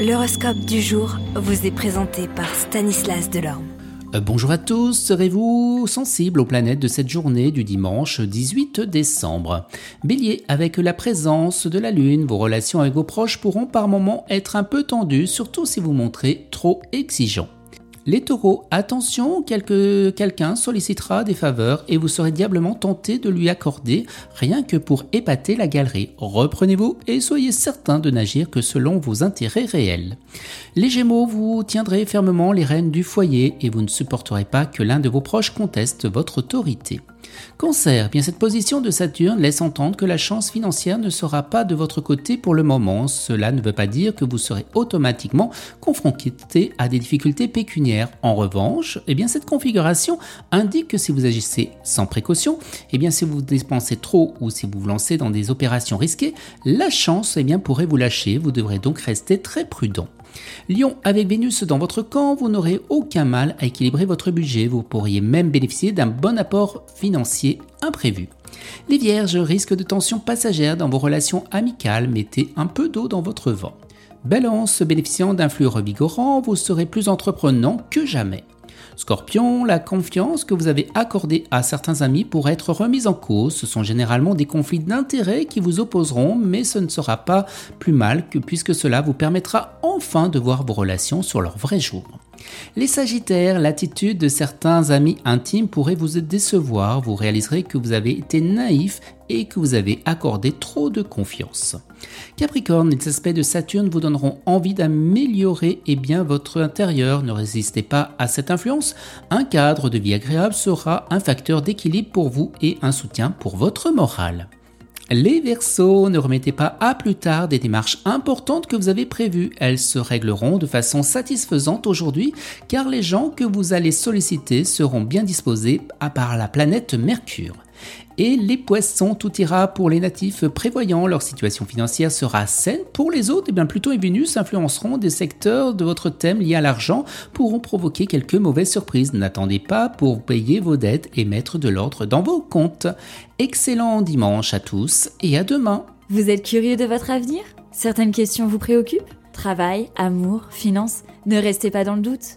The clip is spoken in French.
L'horoscope du jour vous est présenté par Stanislas Delorme. Euh, bonjour à tous, serez-vous sensible aux planètes de cette journée du dimanche 18 décembre? Bélier, avec la présence de la Lune, vos relations avec vos proches pourront par moments être un peu tendues, surtout si vous montrez trop exigeant. Les taureaux, attention, quelqu'un sollicitera des faveurs et vous serez diablement tenté de lui accorder rien que pour épater la galerie. Reprenez-vous et soyez certain de n'agir que selon vos intérêts réels. Les gémeaux, vous tiendrez fermement les rênes du foyer et vous ne supporterez pas que l'un de vos proches conteste votre autorité. Cancer, bien cette position de Saturne laisse entendre que la chance financière ne sera pas de votre côté pour le moment. Cela ne veut pas dire que vous serez automatiquement confronté à des difficultés pécuniaires. En revanche, eh cette configuration indique que si vous agissez sans précaution, eh bien si vous dépensez trop ou si vous vous lancez dans des opérations risquées, la chance eh bien, pourrait vous lâcher. Vous devrez donc rester très prudent. Lion, avec Vénus dans votre camp, vous n'aurez aucun mal à équilibrer votre budget, vous pourriez même bénéficier d'un bon apport financier imprévu. Les Vierges, risque de tensions passagères dans vos relations amicales, mettez un peu d'eau dans votre vent. Balance, bénéficiant d'un flux revigorant, vous serez plus entreprenant que jamais. Scorpion, la confiance que vous avez accordée à certains amis pourrait être remise en cause. Ce sont généralement des conflits d'intérêts qui vous opposeront, mais ce ne sera pas plus mal que puisque cela vous permettra enfin de voir vos relations sur leur vrai jour. Les Sagittaires, l'attitude de certains amis intimes pourrait vous décevoir, vous réaliserez que vous avez été naïf et que vous avez accordé trop de confiance. Capricorne, les aspects de Saturne vous donneront envie d'améliorer et bien votre intérieur. Ne résistez pas à cette influence. Un cadre de vie agréable sera un facteur d'équilibre pour vous et un soutien pour votre morale. Les Verseaux, ne remettez pas à plus tard des démarches importantes que vous avez prévues. Elles se régleront de façon satisfaisante aujourd'hui car les gens que vous allez solliciter seront bien disposés à part la planète Mercure. Et les poissons, tout ira pour les natifs prévoyants, leur situation financière sera saine. Pour les autres, et eh bien Pluton et Vénus influenceront des secteurs de votre thème liés à l'argent, pourront provoquer quelques mauvaises surprises. N'attendez pas pour payer vos dettes et mettre de l'ordre dans vos comptes. Excellent dimanche à tous et à demain. Vous êtes curieux de votre avenir? Certaines questions vous préoccupent? Travail, amour, finances? Ne restez pas dans le doute.